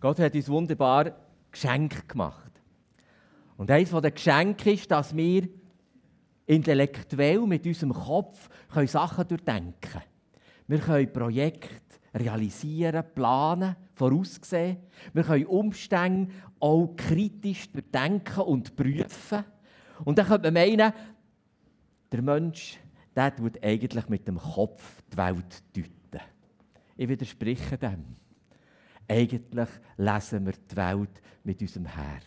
Gott hat uns wunderbar Geschenk gemacht. Und eines der Geschenke ist, dass wir intellektuell mit unserem Kopf können Sachen durchdenken können. Wir können Projekte realisieren, planen, voraussehen. Wir können Umstände auch kritisch durchdenken und prüfen. Und dann könnte man meinen, der Mensch der tut eigentlich mit dem Kopf die Welt deuten. Ich widerspreche dem. Eigentlich lesen wir die Welt mit unserem Herz.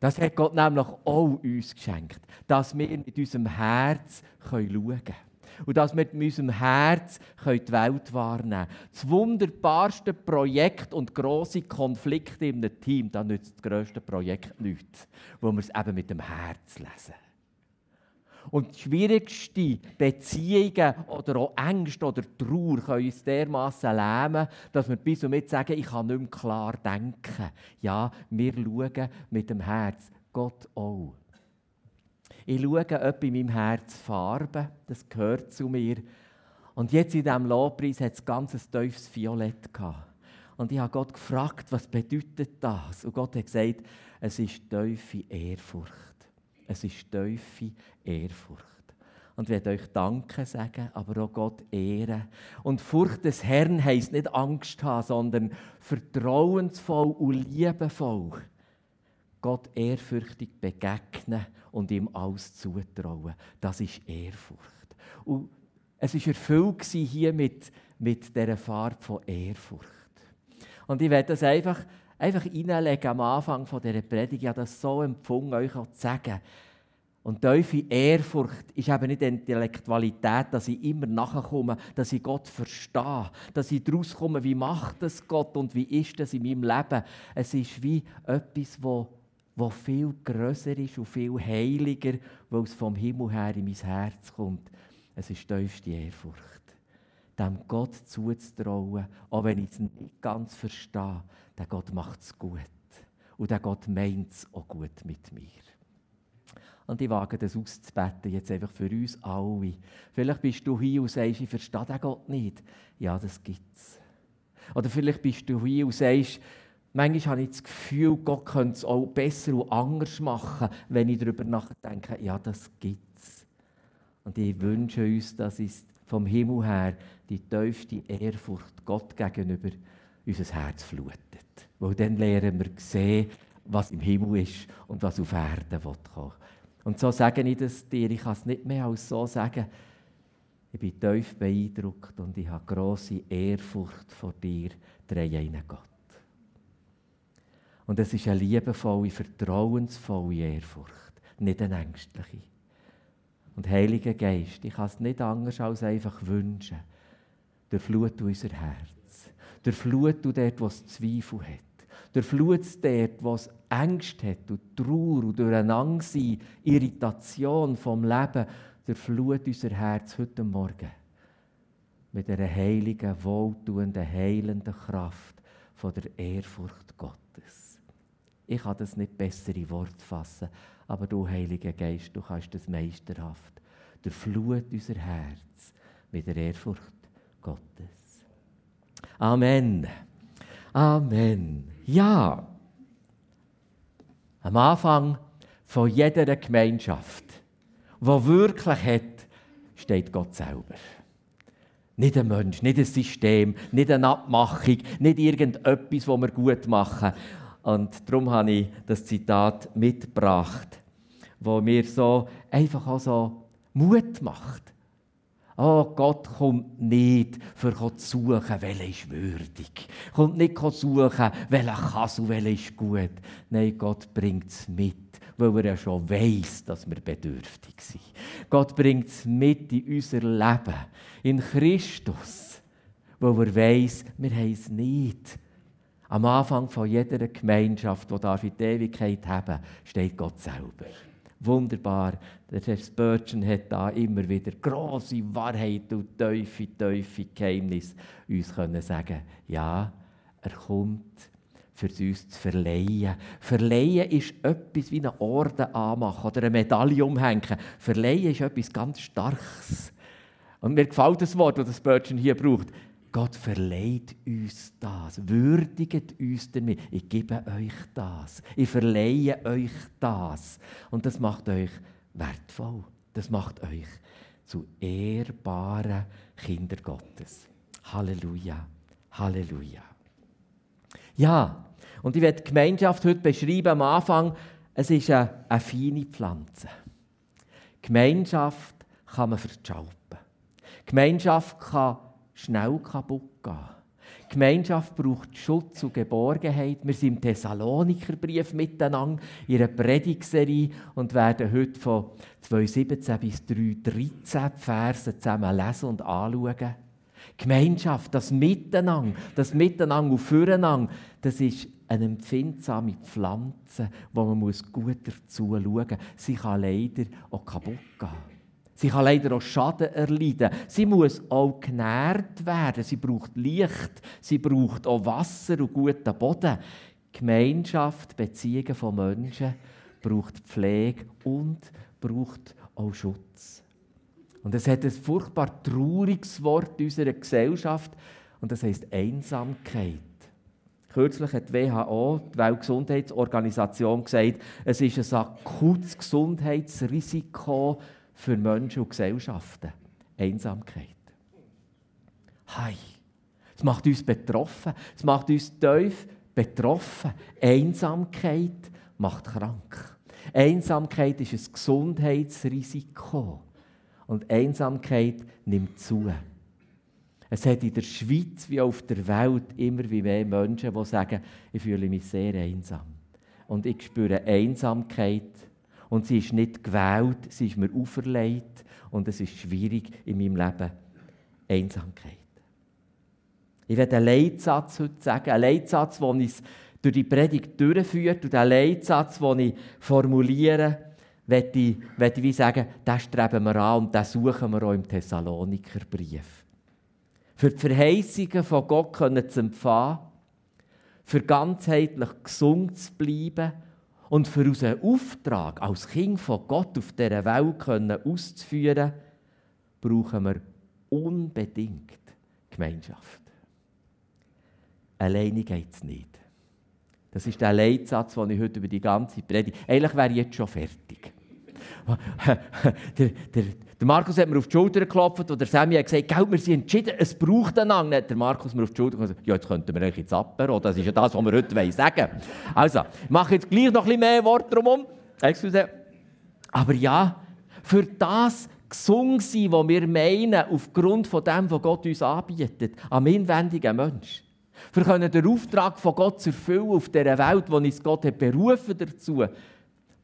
Das hat Gott nämlich auch uns geschenkt, dass wir mit unserem Herz schauen können. Und dass wir mit unserem Herz die Welt wahrnehmen können. Das wunderbarste Projekt und grosse Konflikte in einem Team, da nützt das grösste Projekt nichts, wo wir es eben mit dem Herz lesen. Und die schwierigsten Beziehungen oder auch Ängste oder Trauer können uns dermassen lähmen, dass wir bis und mit sagen, ich kann nicht mehr klar denken. Ja, wir schauen mit dem Herz. Gott auch. Ich schaue ob in meinem Herz Farbe, das gehört zu mir. Und jetzt in diesem Lobpreis hat es ganz ein tiefes Violett gehabt. Und ich habe Gott gefragt, was bedeutet das? Und Gott hat gesagt, es ist tiefe Ehrfurcht. Es ist tiefe Ehrfurcht. Und ich werde euch Danke sagen, aber auch Gott ehren. Und Furcht des Herrn heisst nicht Angst haben, sondern vertrauensvoll und liebevoll Gott ehrfürchtig begegnen und ihm alles zutrauen. Das ist Ehrfurcht. Und es war erfüllt hier mit, mit dieser Farbe von Ehrfurcht. Und ich werde das einfach einfach reinlegen am Anfang dieser Predigt. Ich habe das so empfunden, euch auch zu sagen. Und tiefe Ehrfurcht ist eben nicht Intellektualität, dass ich immer nachkomme, dass ich Gott verstehe, dass ich daraus komme, wie macht es Gott und wie ist das in meinem Leben. Es ist wie etwas, wo, wo viel grösser ist und viel heiliger, weil es vom Himmel her in mein Herz kommt. Es ist tiefste Ehrfurcht. Dem Gott zuzutrauen, auch wenn ich es nicht ganz verstehe, der Gott macht es gut. Und der Gott meint es auch gut mit mir. Und ich wage das auszubeten, jetzt einfach für uns alle. Vielleicht bist du hier und sagst, ich verstehe den Gott nicht. Ja, das gibt es. Oder vielleicht bist du hier und sagst, manchmal habe ich das Gefühl, Gott könnte es auch besser und anders machen, wenn ich darüber nachdenke. Ja, das gibt es. Und ich wünsche uns, dass es vom Himmel her die tiefste Ehrfurcht Gott gegenüber unser Herz flutet. Weil dann lernen wir sehen, was im Himmel ist und was auf Erden kommen Und so sage ich das dir, ich kann es nicht mehr als so sagen. Ich bin tief beeindruckt und ich habe grosse Ehrfurcht vor dir, dreieinen Gott. Und es ist eine liebevolle, vertrauensvolle Ehrfurcht, nicht eine ängstliche. Und Heiliger Geist, ich kann es nicht anders als einfach wünschen, durchflut unser Herz. Durchflut du dort, wo es Zweifel hat. Durchflut es dort, wo es Ängste hat und Trauer und Durcheinandersein, Irritation vom Leben. Durchflut unser Herz heute Morgen mit einer heiligen, wohltuenden, heilenden Kraft von der Ehrfurcht Gottes. Ich kann das nicht besser in Wort fassen, aber du, Heiliger Geist, du kannst das meisterhaft. Durchflut unser Herz mit der Ehrfurcht Gottes. Amen. Amen. Ja. Am Anfang von jeder Gemeinschaft, wo wirklich hat, steht Gott selber. Nicht ein Mensch, nicht ein System, nicht eine Abmachung, nicht irgendetwas, was wir gut machen. Und darum habe ich das Zitat mitgebracht, wo mir so einfach auch so Mut macht. Oh, Gott kommt nicht, für zu suchen, welcher ist würdig. Kommt nicht zu suchen, welcher kann und welcher ist gut. Nein, Gott bringt es mit, weil er ja schon weiß, dass wir bedürftig sind. Gott bringt es mit in unser Leben, in Christus, weil er weiß, wir haben es nicht. Am Anfang von jeder Gemeinschaft, die in die Ewigkeit haben steht Gott selber. Wunderbar. Der Herr Spurgeon hat da immer wieder große Wahrheit und tiefe, tiefe Geheimnis uns können sagen. Ja, er kommt für uns zu verleihen. Verleihen ist etwas wie eine Orden anmachen oder eine Medaille umhängen. Verleihen ist etwas ganz Starkes. Und mir gefällt das Wort, das Spurgeon hier braucht. Gott verleiht uns das, würdigt uns damit. Ich gebe euch das, ich verleihe euch das. Und das macht euch wertvoll, das macht euch zu ehrbaren Kinder Gottes. Halleluja, Halleluja. Ja, und ich werde die Gemeinschaft heute beschreiben am Anfang. Es ist eine, eine feine Pflanze. Gemeinschaft kann man verschalpen. Gemeinschaft kann schnell kaputt gehen. Die Gemeinschaft braucht Schutz und Geborgenheit. Wir sind im Thessalonikerbrief miteinander in einer Predigserie und werden heute von 2,17 bis 3,13 Verse zusammen lesen und anschauen. Gemeinschaft, das Miteinander, das Miteinander und Füreinander, das ist eine empfindsame Pflanze, wo man gut dazu schauen muss. Sie kann leider auch kaputt gehen. Sie kann leider auch Schaden erleiden. Sie muss auch genährt werden. Sie braucht Licht, sie braucht auch Wasser und guten Boden. Gemeinschaft, Beziehungen von Menschen braucht Pflege und braucht auch Schutz. Und es hat ein furchtbar trauriges Wort in unserer Gesellschaft und das heißt Einsamkeit. Kürzlich hat die WHO, die Weltgesundheitsorganisation, gesagt, es ist ein akutes Gesundheitsrisiko für Menschen und Gesellschaften. Einsamkeit. Hi. Es macht uns betroffen. Es macht uns tief betroffen. Einsamkeit macht krank. Einsamkeit ist ein Gesundheitsrisiko. Und Einsamkeit nimmt zu. Es hat in der Schweiz wie auf der Welt immer wie mehr Menschen, die sagen, ich fühle mich sehr einsam. Und ich spüre Einsamkeit und sie ist nicht gewählt, sie ist mir auferlegt und es ist schwierig in meinem Leben. Einsamkeit. Ich werde einen Leitsatz heute sagen, einen Leitsatz, der uns durch die Predigt durchführt und einen Leitsatz, den ich formuliere, werde ich, werde ich sagen, den streben wir an und den suchen wir auch im Thessalonikerbrief. Für die Verheißungen von Gott zu empfangen, für ganzheitlich gesund zu bleiben und für unseren Auftrag als Kind von Gott auf dieser Welt auszuführen, brauchen wir unbedingt Gemeinschaft. Alleine geht es nicht. Das ist der Leitsatz, den ich heute über die ganze Predigt. Eigentlich wäre ich jetzt schon fertig. der, der, der Markus hat mir auf die Schulter geklopft und der Sammy hat gesagt, Gell, wir sind entschieden, es braucht einen Lang. Der Markus mir auf die Schulter gesagt, ja, jetzt könnten wir eigentlich ins Apero, das ist ja das, was wir heute sagen wollen. Also, ich mache jetzt gleich noch ein bisschen mehr Worte drumherum. Excuse. Aber ja, für das gesungen sein, was wir meinen, aufgrund von dem, was Gott uns anbietet, am inwendigen Mensch. Für können den Auftrag von Gott zu erfüllen auf dieser Welt, wo uns Gott hat berufen dazu,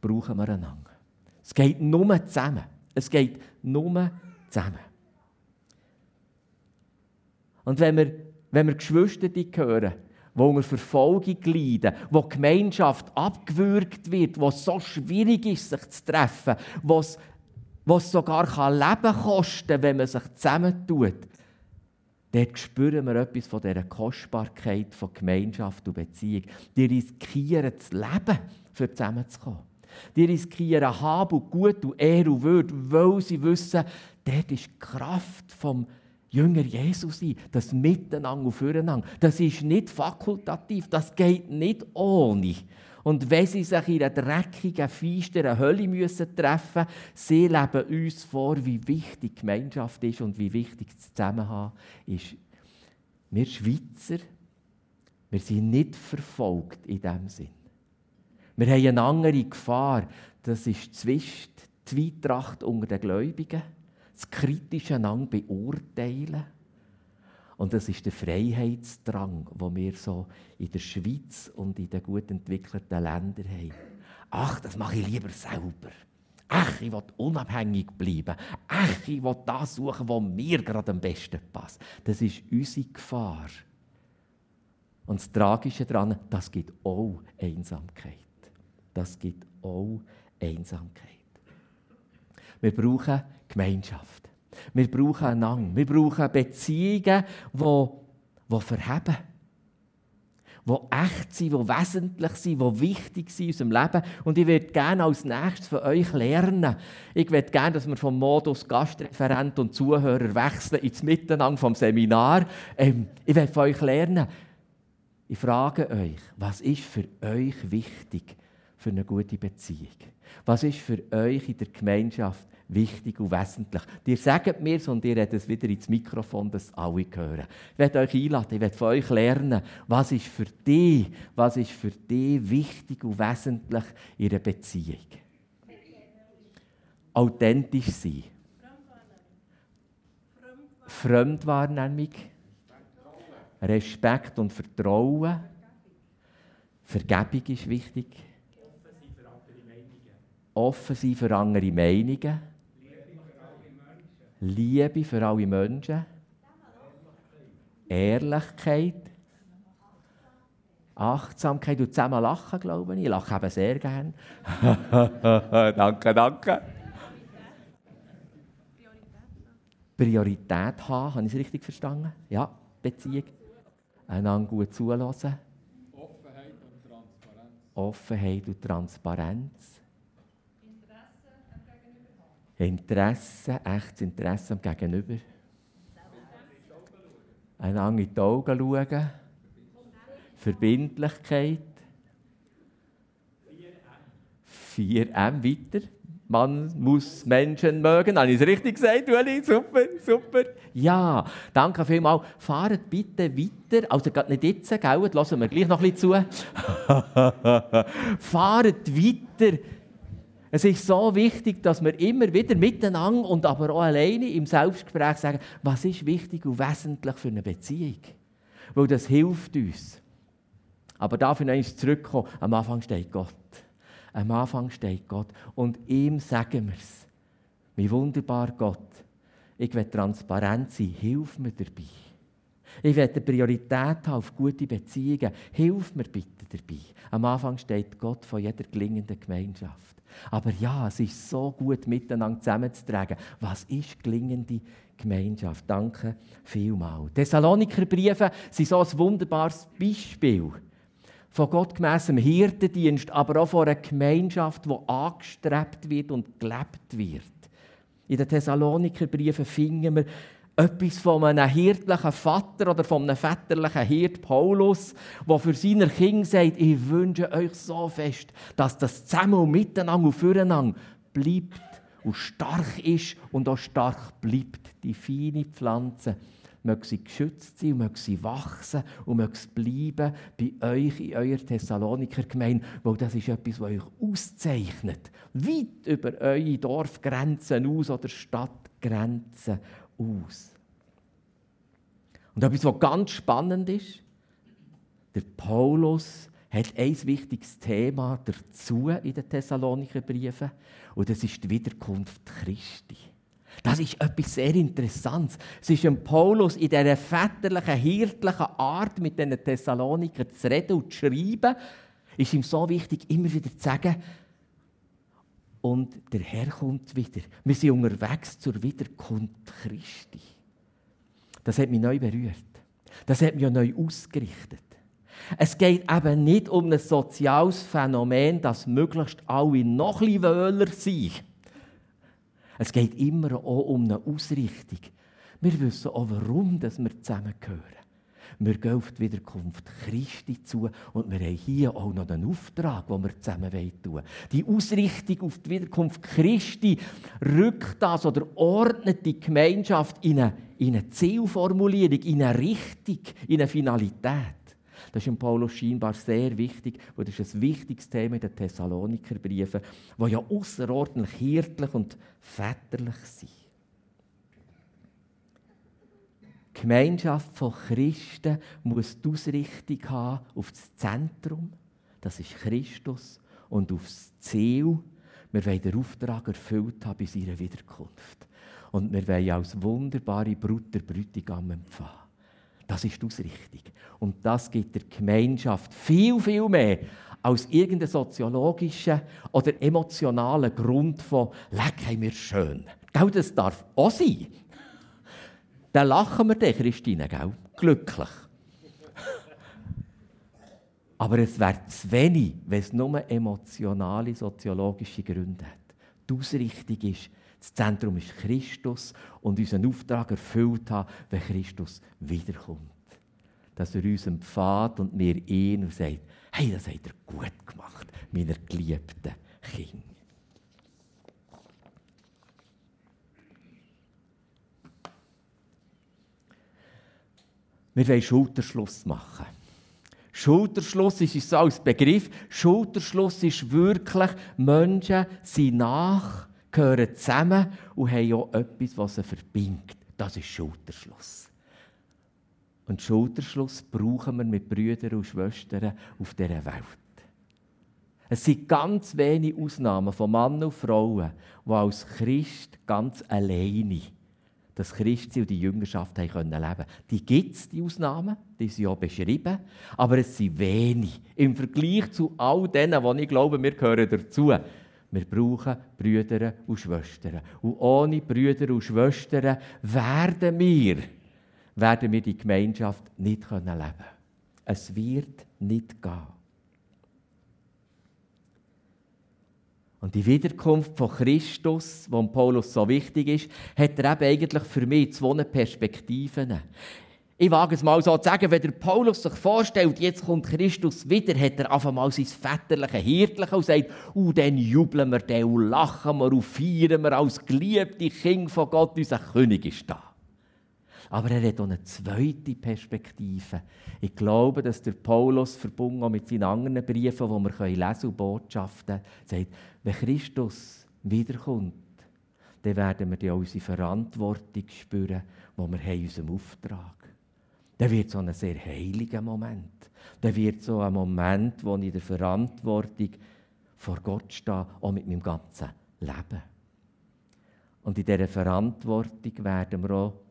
brauchen wir einander. Es geht nur zusammen. Es geht nur zusammen. Und wenn wir, wenn wir Geschwister hören, wo unter Verfolgung leiden, wo die Gemeinschaft abgewürgt wird, wo es so schwierig ist, sich zu treffen, wo es, wo es sogar Leben kosten kann, wenn man sich zusammentut, dort spüren wir etwas von dieser Kostbarkeit von Gemeinschaft und Beziehung. Die riskieren das Leben, um zusammenzukommen. Die riskieren Hab und Gut und Ehre und Würde, weil sie wissen, dort ist die Kraft vom Jünger Jesus sein, das Miteinander und Füreinander. Das ist nicht fakultativ, das geht nicht ohne. Und wenn sie sich in einer dreckigen, feisteren Hölle müssen treffen müssen, sie leben uns vor, wie wichtig Gemeinschaft ist und wie wichtig das Zusammenhang ist. Wir Schweizer, wir sind nicht verfolgt in diesem Sinn. Wir haben eine andere Gefahr. Das ist Zwist, die Zweitracht unter den Gläubigen, das kritische Einander beurteilen. Und das ist der Freiheitsdrang, den wir so in der Schweiz und in den gut entwickelten Ländern haben. Ach, das mache ich lieber selber. Ach, ich will unabhängig bleiben. Ach, ich will das suchen, was mir gerade am besten passt. Das ist unsere Gefahr. Und das Tragische daran, das gibt auch Einsamkeit das gibt auch Einsamkeit. Wir brauchen Gemeinschaft. Wir brauchen einander. Wir brauchen Beziehungen, die, die verheben. die echt sind, die wesentlich sind, die wichtig sind in unserem Leben. Und ich würde gerne als nächstes von euch lernen. Ich würde gerne, dass wir vom Modus Gastreferent und Zuhörer wechseln ins Miteinander vom Seminar. Ähm, ich werde von euch lernen. Ich frage euch, was ist für euch wichtig für eine gute Beziehung? Was ist für euch in der Gemeinschaft wichtig und wesentlich. Ihr sagt mir es und ihr redet es wieder ins Mikrofon, dass alle hören. Ich werde euch einladen, ich werde von euch lernen, was ist für dich, was ist für dich wichtig und wesentlich in einer Beziehung. Authentisch sein. Fremdwahrnehmung. Respekt und Vertrauen. Vergebung ist wichtig. Offen sein für andere Meinungen. Liebe für alle Menschen, Ehrlichkeit, Achtsamkeit und zusammen lachen, glaube ich. Ich lache eben sehr gern. danke, danke. Priorität haben, habe ich es richtig verstanden? Ja, Beziehung. Einander gut zulassen. Offenheit und Transparenz. Offenheit und Transparenz. Interesse, echtes Interesse am Gegenüber. Einander in die Augen schauen. Verbindlichkeit. 4M weiter. Man muss Menschen mögen. Habe ich es richtig gesagt, Ueli? Super, super. Ja, danke vielmals. Fahrt bitte weiter. Also gerade nicht jetzt, gell? Lassen wir gleich noch ein bisschen zu. Fahrt weiter es ist so wichtig, dass wir immer wieder miteinander und aber auch alleine im Selbstgespräch sagen, was ist wichtig und wesentlich für eine Beziehung. Weil das hilft uns. Aber dafür noch zurückkommen, am Anfang steht Gott. Am Anfang steht Gott. Und ihm sagen wir es. Wie wunderbar Gott. Ich will transparent sein. Hilf mir dabei. Ich will eine Priorität haben auf gute Beziehungen. Hilf mir bitte dabei. Am Anfang steht Gott von jeder gelingenden Gemeinschaft. Aber ja, es ist so gut, miteinander zusammenzutragen. Was ist gelingende Gemeinschaft? Danke vielmals. Thessaloniker Briefe sind so ein wunderbares Beispiel von gottgemässem Hirtendienst, aber auch von einer Gemeinschaft, die angestrebt wird und gelebt wird. In den Thessaloniker Briefen finden wir etwas von einem hirtlichen Vater oder von einem väterlichen Hirt Paulus, der für seine Kinder sagt, ich wünsche euch so fest, dass das zusammen und miteinander und füreinander bleibt und stark ist und auch stark bleibt. Die feine Pflanze möge sie geschützt sein und möge sie wachsen und möge es bleiben bei euch in eurer Thessaloniker Gemeinde, weil das ist etwas, was euch auszeichnet. Weit über eure Dorfgrenzen aus oder Stadtgrenzen aus. Und etwas, was ganz spannend ist, der Paulus hat ein wichtiges Thema dazu in den Thessalonicher Briefen und das ist die Wiederkunft Christi. Das ist etwas sehr Interessantes. Es ist dem Paulus in dieser väterlichen, hirtlichen Art, mit den Thessalonikern zu reden und zu schreiben, ist ihm so wichtig, immer wieder zu sagen, und der Herr kommt wieder. Wir sind unterwegs zur Wiederkunft Christi. Das hat mich neu berührt. Das hat mich neu ausgerichtet. Es geht eben nicht um ein soziales Phänomen, dass möglichst alle noch ein wöhler sind. Es geht immer auch um eine Ausrichtung. Wir wissen auch, warum wir zusammengehören. Wir gehen auf die Wiederkunft Christi zu und wir haben hier auch noch einen Auftrag, den wir zusammen tun wollen. Die Ausrichtung auf die Wiederkunft Christi rückt das oder ordnet die Gemeinschaft in eine, in eine Zielformulierung, in eine Richtung, in eine Finalität. Das ist im Paulus scheinbar sehr wichtig, weil das ist ein wichtiges Thema in den Thessaloniker Briefen, die ja außerordentlich hirtlich und väterlich sind. Die Gemeinschaft von Christen muss die Ausrichtung haben auf das Zentrum, das ist Christus, und auf das Ziel, wir wollen den Auftrag erfüllt haben bei seiner Wiederkunft. Und wir wollen als wunderbare Brut empfangen. Das ist die Ausrichtung. Und das gibt der Gemeinschaft viel, viel mehr als irgendeinen soziologischen oder emotionalen Grund von «Leck, haben wir schön». Das darf auch sein. Dann lachen wir dann, Christine, gell? Glücklich. Aber es wäre zu wenig, wenn es nur emotionale, soziologische Gründe hat. Die Ausrichtung ist, das Zentrum ist Christus und unseren Auftrag erfüllt haben, wenn Christus wiederkommt. Dass er uns empfahrt und mir ihn und sagt, hey, das habt ihr gut gemacht, meine geliebten Kinder. Wir wollen Schulterschluss machen. Schulterschluss ist so als Begriff. Schulterschluss ist wirklich, Menschen sind nach, gehören zusammen und haben auch etwas, was sie verbindet. Das ist Schulterschluss. Und Schulterschluss brauchen wir mit Brüdern und Schwestern auf dieser Welt. Es sind ganz wenige Ausnahmen von Männern und Frauen, die als Christ ganz alleine das Christsein und die Jüngerschaft haben können Die gibt es, die Ausnahmen, die sind ja beschrieben, aber es sind wenig. Im Vergleich zu all denen, die ich glaube, wir gehören dazu. Wir brauchen Brüder und Schwestern. Und ohne Brüder und Schwestern werden wir, werden wir die Gemeinschaft nicht leben können. Es wird nicht gehen. Und die Wiederkunft von Christus, die Paulus so wichtig ist, hat er eben eigentlich für mich zwei Perspektiven. Ich wage es mal so zu sagen, wenn der Paulus sich vorstellt, jetzt kommt Christus wieder, hat er einfach mal sein väterliche Hirtliche und sagt, uh, dann jubeln wir dann und lachen wir und feiern wir als geliebte Kind von Gott, unser König ist da. Aber er hat auch eine zweite Perspektive. Ich glaube, dass der Paulus verbunden mit seinen anderen Briefen, die wir lesen und Botschaften, sagt, wenn Christus wiederkommt, dann werden wir dann unsere Verantwortung spüren, die wir haben in unserem Auftrag haben. Dann wird so ein sehr heiliger Moment. Dann wird so ein Moment, wo ich in der Verantwortung vor Gott stehe, auch mit meinem ganzen Leben. Und in dieser Verantwortung werden wir auch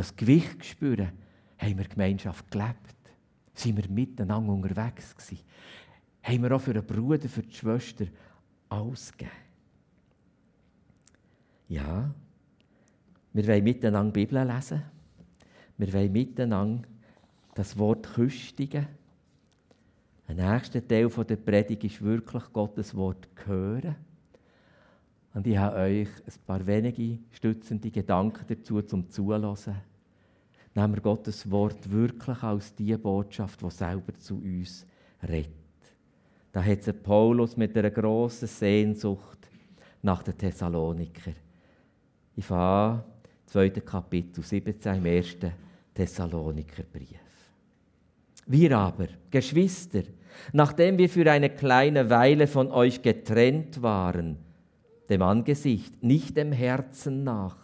das Gewicht spüren, haben wir Gemeinschaft gelebt? Sind wir miteinander unterwegs gewesen? Haben wir auch für den Bruder, für die Schwester ausgegeben? Ja, wir wollen miteinander Bibel lesen. Wir wollen miteinander das Wort küstigen. Der nächste Teil der Predigt ist wirklich Gottes Wort hören. Und ich habe euch ein paar wenige stützende Gedanken dazu zum Zuhören. Nehmen wir Gottes Wort wirklich als die Botschaft, die selber zu uns redet. Da hat sich Paulus mit einer grossen Sehnsucht nach den Thessaloniker. Ich fange zweite Kapitel 17 im ersten Thessalonikerbrief. Wir aber, Geschwister, nachdem wir für eine kleine Weile von euch getrennt waren, dem Angesicht, nicht dem Herzen nach,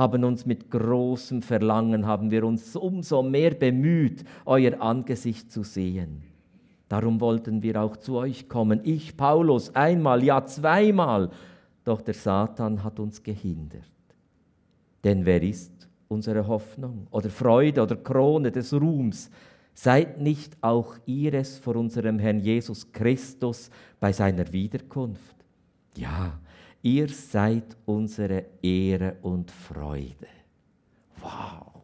haben uns mit großem Verlangen, haben wir uns umso mehr bemüht, euer Angesicht zu sehen. Darum wollten wir auch zu euch kommen, ich, Paulus, einmal, ja zweimal, doch der Satan hat uns gehindert. Denn wer ist unsere Hoffnung oder Freude oder Krone des Ruhms? Seid nicht auch ihr es vor unserem Herrn Jesus Christus bei seiner Wiederkunft? Ja, Ihr seid unsere Ehre und Freude. Wow.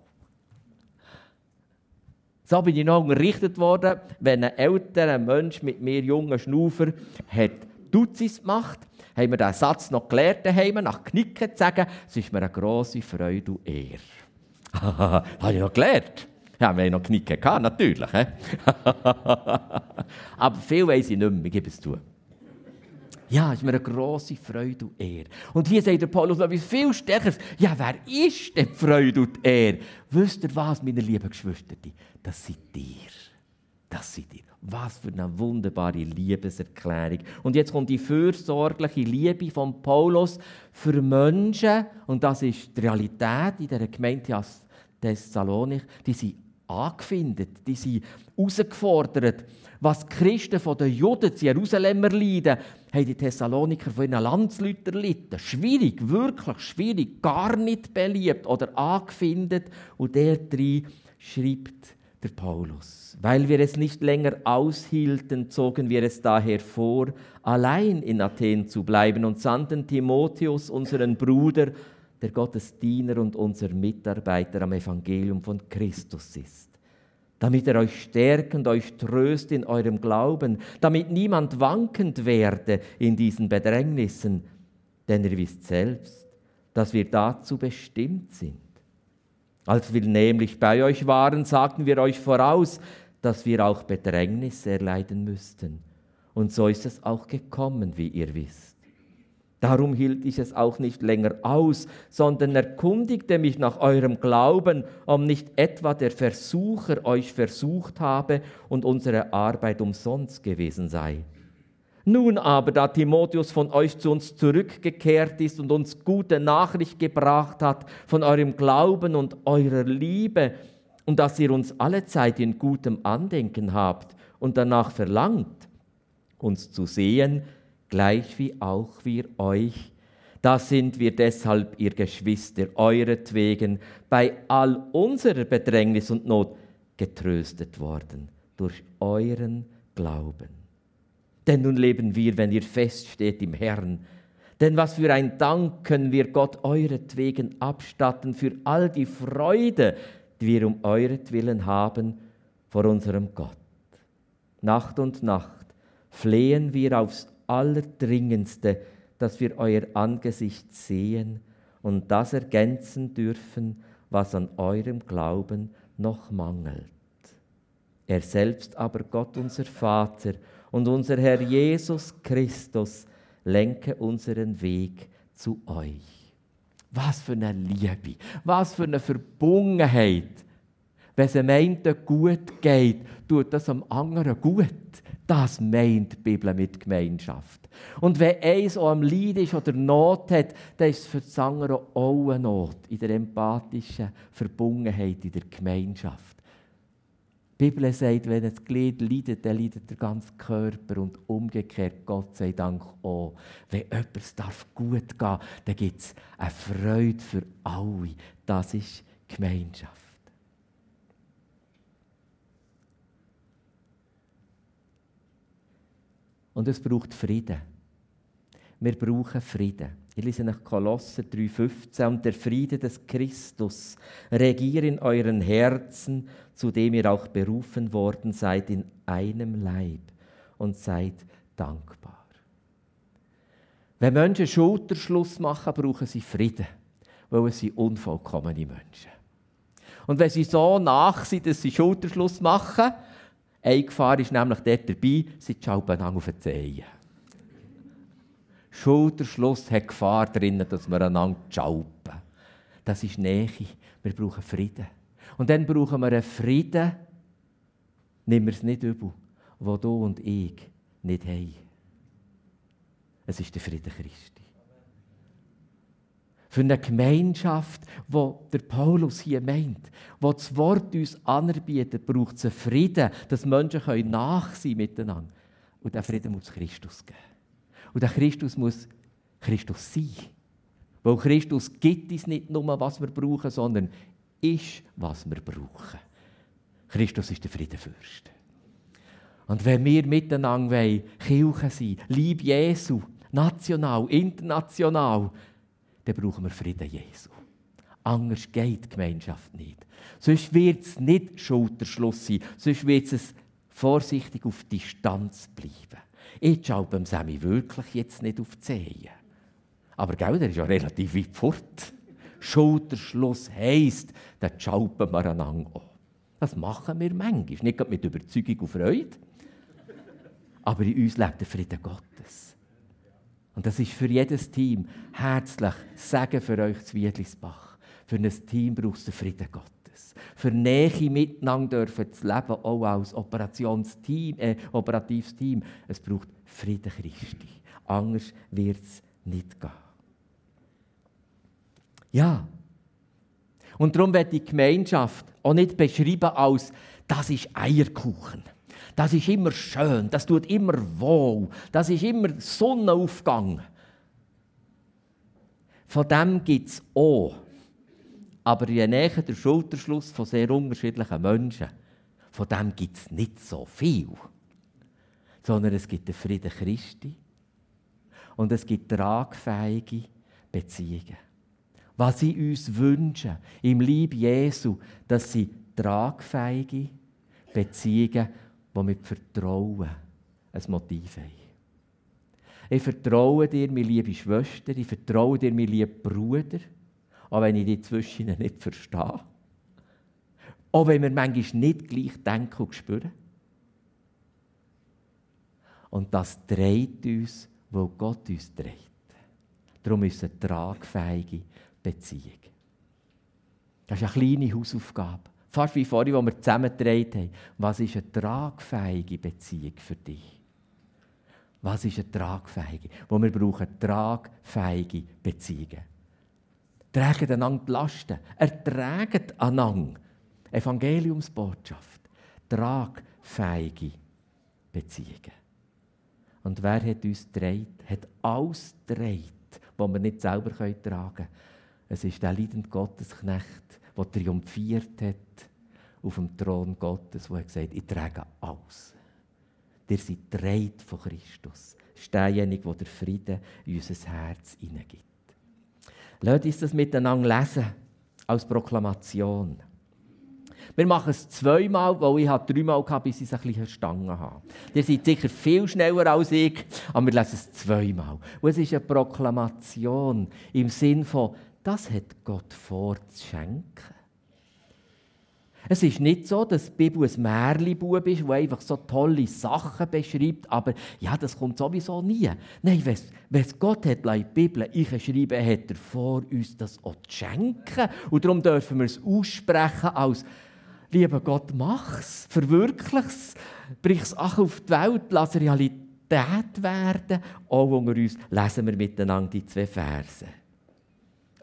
So bin ich noch unterrichtet worden, wenn ein älterer Mensch mit mir jungen Schnufer hat Duzis gemacht, haben wir diesen Satz noch gelernt daheim, nach Knicken zu sagen, es ist mir eine grosse Freude und Ehre. habe ich noch gelernt. Ja, wir haben noch Knicken gehabt, natürlich. Aber viel weiß ich nicht mehr, ich gebe es zu. Ja, ist mir eine grosse Freude und Ehre. Und hier sagt der Paulus noch etwas viel Stärkeres. Ja, wer ist denn die Freude und die Ehre? Wisst ihr was, meine lieben Geschwister? Das seid ihr. Das seid ihr. Was für eine wunderbare Liebeserklärung. Und jetzt kommt die fürsorgliche Liebe von Paulus für Menschen. Und das ist die Realität in dieser Gemeinde Thessalonik. Die sind angefindet, die sind herausgefordert. Was die Christen von den Juden zu Jerusalem erleiden, haben die Thessaloniker von ihren Landsleuten erlitten. Schwierig, wirklich schwierig, gar nicht beliebt oder angefindet. Und der drin schreibt der Paulus. Weil wir es nicht länger aushielten, zogen wir es daher vor, allein in Athen zu bleiben und sandten Timotheus, unseren Bruder, der Gottes Diener und unser Mitarbeiter am Evangelium von Christus ist. Damit er euch stärkt und euch tröst in eurem Glauben, damit niemand wankend werde in diesen Bedrängnissen, denn ihr wisst selbst, dass wir dazu bestimmt sind. Als wir nämlich bei euch waren, sagten wir euch voraus, dass wir auch Bedrängnisse erleiden müssten. Und so ist es auch gekommen, wie ihr wisst. Darum hielt ich es auch nicht länger aus, sondern erkundigte mich nach eurem Glauben, ob nicht etwa der Versucher euch versucht habe und unsere Arbeit umsonst gewesen sei. Nun aber, da Timotheus von euch zu uns zurückgekehrt ist und uns gute Nachricht gebracht hat von eurem Glauben und eurer Liebe und dass ihr uns alle Zeit in gutem Andenken habt und danach verlangt, uns zu sehen, gleich wie auch wir euch. Da sind wir deshalb, ihr Geschwister, euretwegen bei all unserer Bedrängnis und Not getröstet worden durch euren Glauben. Denn nun leben wir, wenn ihr feststeht im Herrn. Denn was für ein Dank können wir Gott euretwegen abstatten für all die Freude, die wir um euretwillen haben vor unserem Gott. Nacht und Nacht flehen wir aufs Allerdringendste, dass wir euer Angesicht sehen und das ergänzen dürfen, was an eurem Glauben noch mangelt. Er selbst aber, Gott unser Vater und unser Herr Jesus Christus, lenke unseren Weg zu euch. Was für eine Liebe, was für eine Verbundenheit. Wenn es einem einen gut geht, tut das am anderen gut. Das meint die Bibel mit Gemeinschaft. Und wenn eins auch am Leid ist oder Not hat, dann ist es für das andere auch eine Not in der empathischen Verbundenheit in der Gemeinschaft. Die Bibel sagt, wenn ein Glied leidet, dann leidet der ganze Körper und umgekehrt, Gott sei Dank auch. Wenn etwas darf gut gehen dann gibt es eine Freude für alle. Das ist Gemeinschaft. Und es braucht Frieden. Wir brauchen Frieden. Ich lese nach Kolosser 3,15. Und der Friede des Christus regiere in euren Herzen, zu dem ihr auch berufen worden seid, in einem Leib und seid dankbar. Wenn Menschen Schulterschluss machen, brauchen sie Frieden, weil sind unvollkommene Menschen. Und wenn sie so nach sind, dass sie Schulterschluss machen, eine Gefahr ist nämlich dort dabei, sie schalten auf den Zehen. Schulterschluss hat Gefahr drin, dass wir einander schalpen. Das ist Nähe. Wir brauchen Frieden. Und dann brauchen wir einen Frieden, nehmen wir es nicht übel, wo du und ich nicht haben. Es ist der Frieden Christi. Für eine Gemeinschaft, wo der Paulus hier meint, wo das Wort uns anerbietet, braucht es einen Frieden, dass Menschen nach sein miteinander. Und der Frieden muss Christus geben. Und der Christus muss Christus sein. Weil Christus gibt uns nicht nur, was wir brauchen, sondern ist, was wir brauchen. Christus ist der Friedenfürst. Und wenn wir miteinander Kirche sein Liebe Jesu, national, international, dann brauchen wir Frieden Jesu. Anders geht die Gemeinschaft nicht. Sonst wird es nicht Schulterschluss sein, sonst wird es vorsichtig auf Distanz bleiben. Ich schaue beim Sammy wirklich jetzt nicht auf die Zehen. Aber gell, der ist ja relativ weit fort. Schulterschluss heisst, dann schalten wir einander an. Das machen wir manchmal, nicht mit Überzeugung und Freude, aber in uns lebt der Frieden Gottes. Und das ist für jedes Team herzlich Sagen für euch zu Wiedlisbach. Für ein Team braucht es den Frieden Gottes. Für Nähe miteinander dürfen zu leben, auch als Operationsteam, äh, operatives Team. Es braucht Frieden Christi. Anders wird es nicht gehen. Ja. Und darum wird die Gemeinschaft auch nicht beschrieben als, das ist Eierkuchen. Das ist immer schön, das tut immer wohl, das ist immer Sonnenaufgang. Von dem gibt es auch. Aber je näher der Schulterschluss von sehr unterschiedlichen Menschen, von dem gibt es nicht so viel. Sondern es gibt den Frieden Christi und es gibt tragfähige Beziehungen. Was sie uns wünschen im Lieb Jesu, dass sie tragfähige, Beziehungen, die mit Vertrauen ein Motiv haben. Ich vertraue dir, meine liebe Schwester, ich vertraue dir, mein lieber Bruder, auch wenn ich die zwischen nicht verstehe. Auch wenn wir manchmal nicht gleich denken und spüren. Und das dreht uns, weil Gott uns dreht. Darum ist es eine tragfähige Beziehung. Das ist eine kleine Hausaufgabe. Fast wie vorhin, wo wir zusammengedreht haben. Was ist eine tragfähige Beziehung für dich? Was ist eine tragfähige? Wo wir brauchen tragfähige Beziehungen. Tragen einander die Lasten. Ertragen einander. Evangeliumsbotschaft. Tragfähige Beziehungen. Und wer hat uns gedreht? Hat alles gedreht, was wir nicht selber tragen können. Es ist der leidende Gottesknecht, der triumphiert hat auf dem Thron Gottes, wo er gesagt hat, ich trage alles. Ihr seid dreht von Christus. Das ist derjenige, der der Frieden in unser Herz hineingibt. Lasst uns das miteinander lesen, als Proklamation. Wir machen es zweimal, weil ich dreimal hatte, bis ich es ein bisschen verstanden habe. Ihr seid sicher viel schneller als ich, aber wir lesen es zweimal. Und es ist eine Proklamation im Sinn von, das hat Gott vor zu schenken. Es ist nicht so, dass die Bibel ein Märchenbub ist, der einfach so tolle Sachen beschreibt, aber ja, das kommt sowieso nie. Nein, es Gott hat in der Bibel eingeschrieben, hat er vor uns das auch zu schenken. Und darum dürfen wir es aussprechen als Lieber Gott, mach's, verwirklich's, brich's auch auf die Welt, lass Realität werden. Auch unter uns lesen wir miteinander die zwei Verse.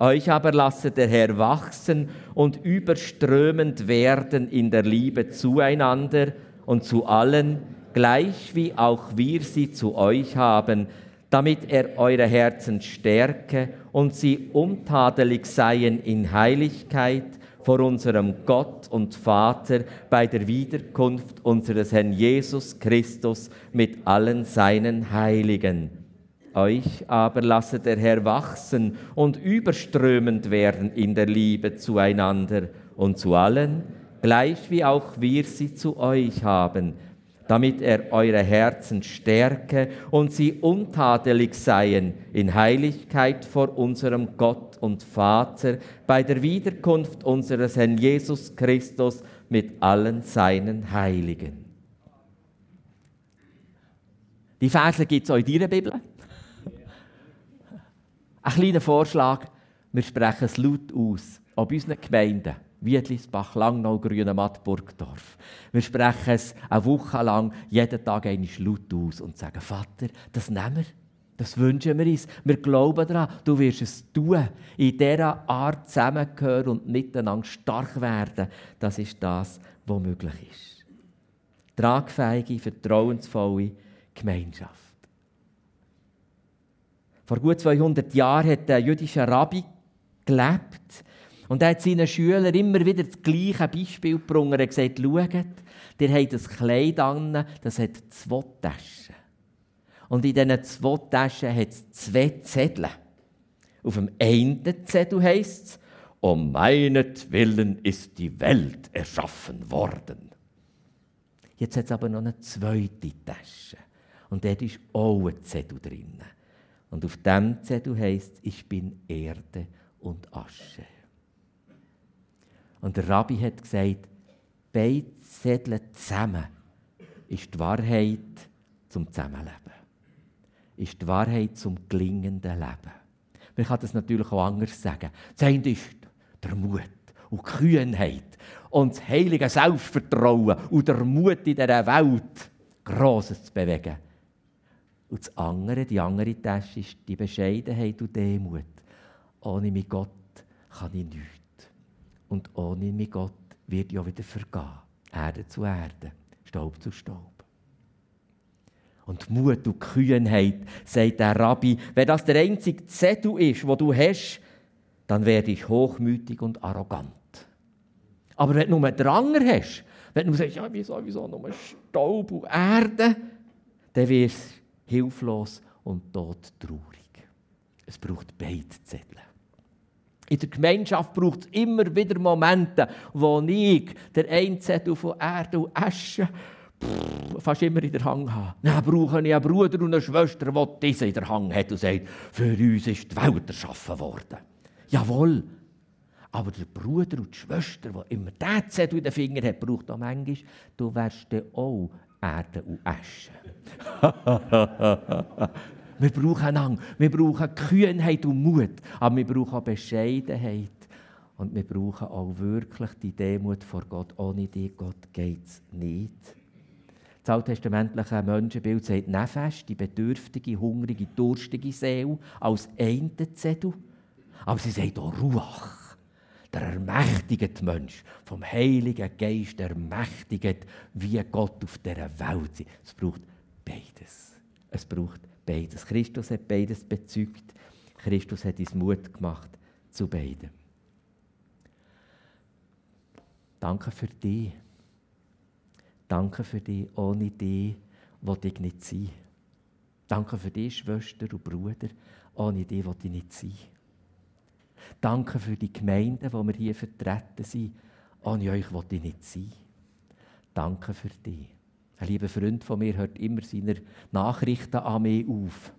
Euch aber lasse der Herr wachsen und überströmend werden in der Liebe zueinander und zu allen, gleich wie auch wir sie zu euch haben, damit er eure Herzen stärke und sie untadelig seien in Heiligkeit vor unserem Gott und Vater bei der Wiederkunft unseres Herrn Jesus Christus mit allen seinen Heiligen. Euch aber lasse der Herr wachsen und überströmend werden in der Liebe zueinander und zu allen, gleich wie auch wir sie zu euch haben, damit er eure Herzen stärke und sie untadelig seien in Heiligkeit vor unserem Gott und Vater bei der Wiederkunft unseres Herrn Jesus Christus mit allen seinen Heiligen. Die Verse gibt es auch in deiner Bibel. Ein kleiner Vorschlag, wir sprechen es laut aus, ob unseren Gemeinden Wiedlisbach, Langnau, Grünematt, Burgdorf. Wir sprechen es eine Woche lang, jeden Tag einmal laut aus und sagen, Vater, das nehmen wir. Das wünschen wir uns. Wir glauben daran, du wirst es tun. In dieser Art zusammengehören und miteinander stark werden. Das ist das, was möglich ist. Tragfähige, vertrauensvolle Gemeinschaft. Vor gut 200 Jahren hat der jüdische Rabbi gelebt und er hat seinen Schülern immer wieder das gleiche Beispiel gebracht. Er hat gesagt, schaut, ihr habt ein Kleid an, das hat zwei Taschen. Und in diesen zwei Taschen hat es zwei Zettel. Auf dem einen Zettel heisst es, um meinetwillen ist die Welt erschaffen worden. Jetzt hat es aber noch eine zweite Tasche. Und dort ist auch ein Zettel drin. Und auf dem Zettel heisst es, ich bin Erde und Asche. Und der Rabbi hat gesagt, beide Zettel zusammen ist die Wahrheit zum Zusammenleben. Ist die Wahrheit zum gelingenden Leben. Man kann das natürlich auch anders sagen. Das eine ist der Mut und die Kühnheit und das heilige Selbstvertrauen und der Mut in dieser Welt, Grosses zu bewegen. Und das andere, die andere Tasche, ist die Bescheidenheit und Demut. Ohne mich Gott kann ich nichts. Und ohne mich Gott wird ja wieder vergehen. Erde zu Erde, Staub zu Staub. Und Mut und Kühnheit, sagt der Rabbi, wenn das der einzige Zettel ist, wo du hast, dann werde ich hochmütig und arrogant. Aber wenn du nur Dranger hast, wenn du sagst, ja, wieso, wieso nur Staub und Erde, dann wirst du hilflos und todtraurig. Es braucht beide Zettel. In der Gemeinschaft braucht es immer wieder Momente, wo ich der Einzettel von Erde und Asche fast immer in der Hand habe. Dann brauche ich einen Bruder und eine Schwester, die diese in der Hand hat und sagt, für uns ist die Welt erschaffen worden. Jawohl. Aber der Bruder und die Schwester, die immer diesen Zettel in den Fingern hat, braucht auch manchmal, du wärst auch Erde und Asche. wir brauchen einander. Wir brauchen Kühnheit und Mut. Aber wir brauchen auch Bescheidenheit. Und wir brauchen auch wirklich die Demut vor Gott. Ohne die Gott geht es nicht. Das alttestamentliche Menschenbild sagt Nefesh, die bedürftige, hungrige, durstige Seele, als einen. Aber sie sagt auch Ruach, der ermächtigte Mensch, vom Heiligen Geist ermächtigt, wie Gott auf dieser Welt ist. Es braucht beides. Es braucht beides. Christus hat beides bezeugt. Christus hat uns Mut gemacht zu beiden. Danke für dich. Danke für dich. Ohne dich wollte ich nicht sein. Danke für dich, Schwester und Bruder. Ohne dich wollte ich nicht sein. Danke für die Gemeinden, wo wir hier vertreten sind. Ohne euch wollte ich nicht sein. Danke für dich. Ein lieber Freund von mir hört immer seine Nachrichten an mich auf.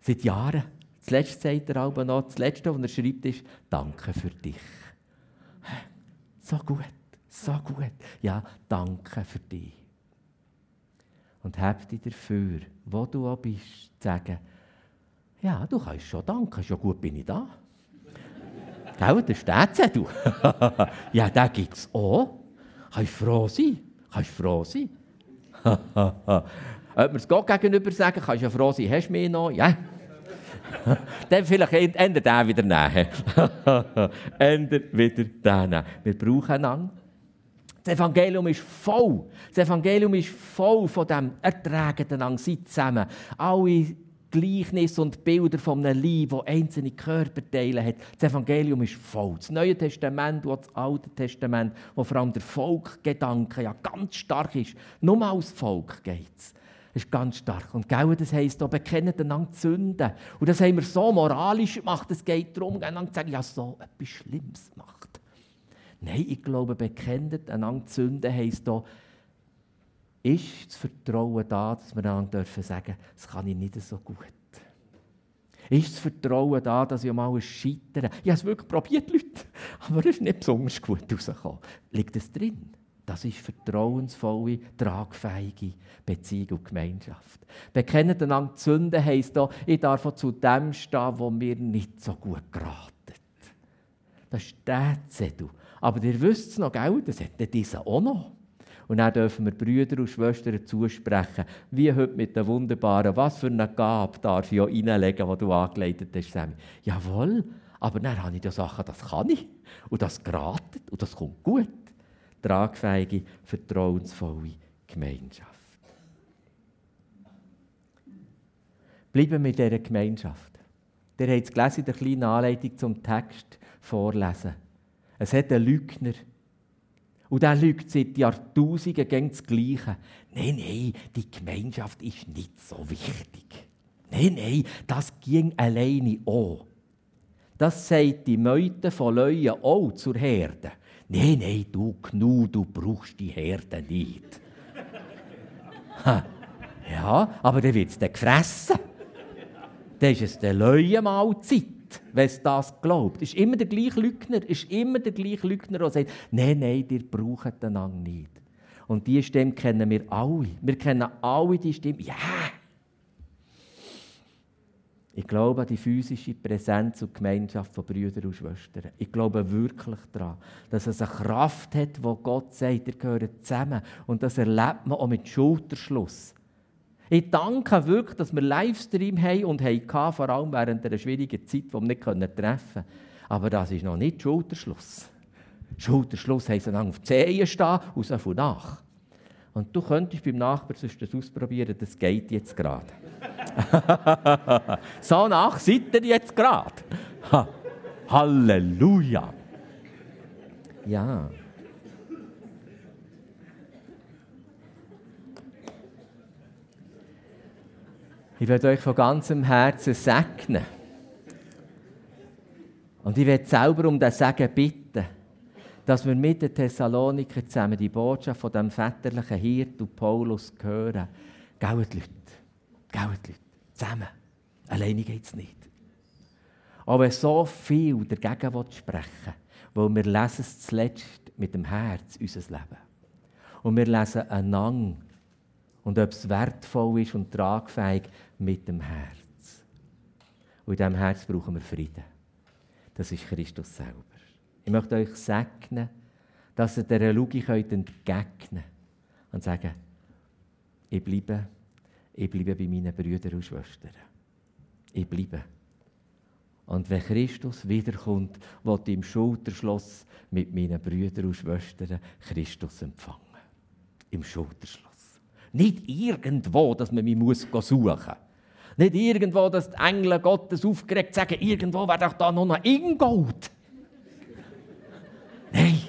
Seit Jahren. Das letzte sagt er aber noch. Das letzte, was er schreibt, ist: Danke für dich. So gut. So gut. Ja, danke für dich. Und hab dich dafür, wo du auch bist, zu sagen, ja, du kannst schon danken, schon gut bin ich da. Gell, der du. ja, den gibt es auch. Kannst froh sein. Kannst froh sein. Ob wir es Gott gegenüber sagen, kannst ja froh sein, hast du mich noch? Ja. Dann vielleicht ändert er wieder nehmen. ändert wieder den. Wir brauchen einander. Das Evangelium ist voll. Das Evangelium ist voll von dem Ertragen an seid zusammen. Alle Gleichnisse und Bilder von einem Leib, das einzelne Körperteile hat. Das Evangelium ist voll. Das Neue Testament und das Alte Testament, wo vor allem der Volkgedanke ja ganz stark ist. Nur als Volk geht es. Ist ganz stark. Und gell, das heisst, da bekennen einander die Sünden. Und das haben wir so moralisch gemacht. Es geht darum, einander zu sagen, ja, so etwas Schlimmes gemacht. Nein, ich glaube, bekennt einander die Sünde heisst hier, ist das Vertrauen da, dass wir einander dürfen sagen, das kann ich nicht so gut. Ist das Vertrauen da, dass ich mal scheitere? Ich habe es wirklich probiert, Leute, aber es ist nicht besonders gut rausgekommen. Liegt es drin? Das ist vertrauensvolle, tragfähige Beziehung und Gemeinschaft. Bekennen einander die Sünde heisst hier, ich darf zu dem stehen, wo mir nicht so gut geraten. Das ist der Zettel, aber ihr wisst es noch, gell? das hat dieser auch noch. Und dann dürfen wir Brüder und Schwestern zusprechen, wie heute mit den wunderbaren, was für eine Gabe darf ich auch reinlegen, die du angeleitet hast, Sammy. Jawohl, aber dann habe ich die Sachen, das kann ich. Und das geratet und das kommt gut. Tragfähige, vertrauensvolle Gemeinschaft. Bleiben wir in dieser Gemeinschaft. Ihr habt es gelesen in der kleinen Anleitung zum Text vorlesen. Es hat einen Lügner. Und der lügt seit Jahrtausenden gegen das Gleiche. Nein, nein, die Gemeinschaft ist nicht so wichtig. Nein, nein, das ging alleine auch. Das sagt die Meute von Leuen auch zur Herde. Nein, nein, du Gnu, du brauchst die Herde nicht. ja, aber dann wird es dann gefressen. Dann ist es der Leuenmahlzeit wenn es das glaubt. Ist immer der gleiche Lügner, ist immer der gleiche Lügner, der sagt, nein, nein, ihr braucht einander nicht. Und diese Stimme kennen wir alle. Wir kennen alle die Stimme. Ja! Yeah. Ich glaube an die physische Präsenz und Gemeinschaft von Brüdern und Schwestern. Ich glaube wirklich daran, dass es eine Kraft hat, wo Gott sagt, ihr gehört zusammen. Und das erlebt man auch mit Schulterschluss. Ich danke wirklich, dass wir Livestream haben und hatten, vor allem während einer schwierigen Zeit, die wir nicht treffen konnten. Aber das ist noch nicht Schulterschluss. Schulterschluss heisst, dann auf die Zehen stehen und so von nach. Und du könntest beim Nachbarn sonst das ausprobieren, das geht jetzt gerade. so nach seid ihr jetzt gerade. Halleluja. Ja. Ich werde euch von ganzem Herzen segnen. Und ich werde selber um das Sagen bitten, dass wir mit den Thessaloniker zusammen die Botschaft von dem väterlichen Hirt Paulus hören. Gell, Leute? Gell, Leute? Zusammen. Alleine geht es nicht. Aber so viel dagegen sprechen weil wir lesen es zuletzt mit dem Herz, unser Leben. Und wir lesen einander und ob es wertvoll ist und tragfähig mit dem Herz. Und in diesem Herz brauchen wir Frieden. Das ist Christus selber. Ich möchte euch segnen, dass ihr dieser Logik entgegnen könnt und sagen, ich bleibe, ich bleibe bei meinen Brüdern und Schwestern. Ich bleibe. Und wenn Christus wiederkommt, wird im Schulterschloss mit meinen Brüdern und Schwestern Christus empfangen. Im Schulterschloss. Nicht irgendwo, dass man mich suchen muss. Nicht irgendwo, dass die Engel Gottes aufgeregt sagen, irgendwo wäre doch da noch ein Ingold. Nein,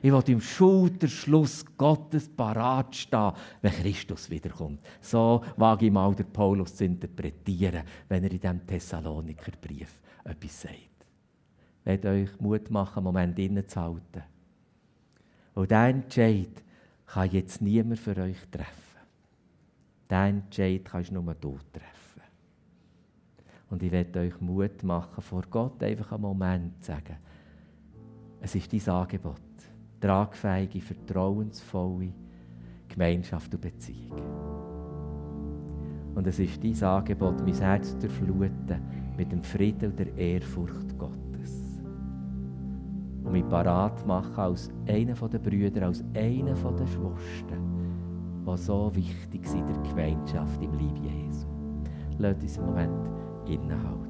ich will im Schulterschluss Gottes parat stehen, wenn Christus wiederkommt. So wage ich mal den Paulus zu interpretieren, wenn er in diesem Thessalonikerbrief etwas sagt. Ich euch Mut machen, einen Moment innezuhalten. Und diesen Entscheid kann jetzt niemand für euch treffen. Diesen Entscheid kannst nur du treffen. Und ich werde euch Mut machen, vor Gott einfach einen Moment zu sagen, es ist dein Angebot, tragfähige, vertrauensvolle Gemeinschaft und Beziehung. Und es ist dein Angebot, mein Herz zu fluten mit dem Frieden und der Ehrfurcht Gottes. Und mich parat machen als einer der Brüder, als einer der Schwestern, die so wichtig sind in der Gemeinschaft im Liebe Jesu. Lasst uns einen Moment innehalten.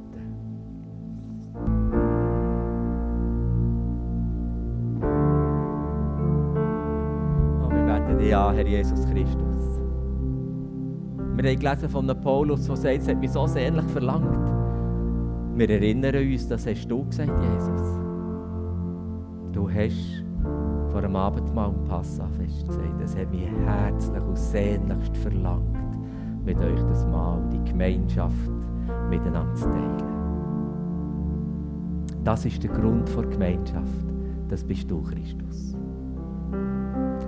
Oh, wir beten dich an, Herr Jesus Christus. Wir haben gelesen von Paulus, der sagt, es hat mich so sehnlich verlangt wir erinnern uns, das hast du gesagt, Jesus. Du hast vor dem Abendmahl im Passafest gesagt, es hat mich herzlich und sehnlichst verlangt, mit euch das Mahl, die Gemeinschaft miteinander zu teilen. Das ist der Grund der Gemeinschaft. Das bist du, Christus.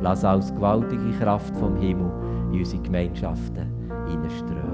Lass als gewaltige Kraft vom Himmel in unsere Gemeinschaften hineinströmen.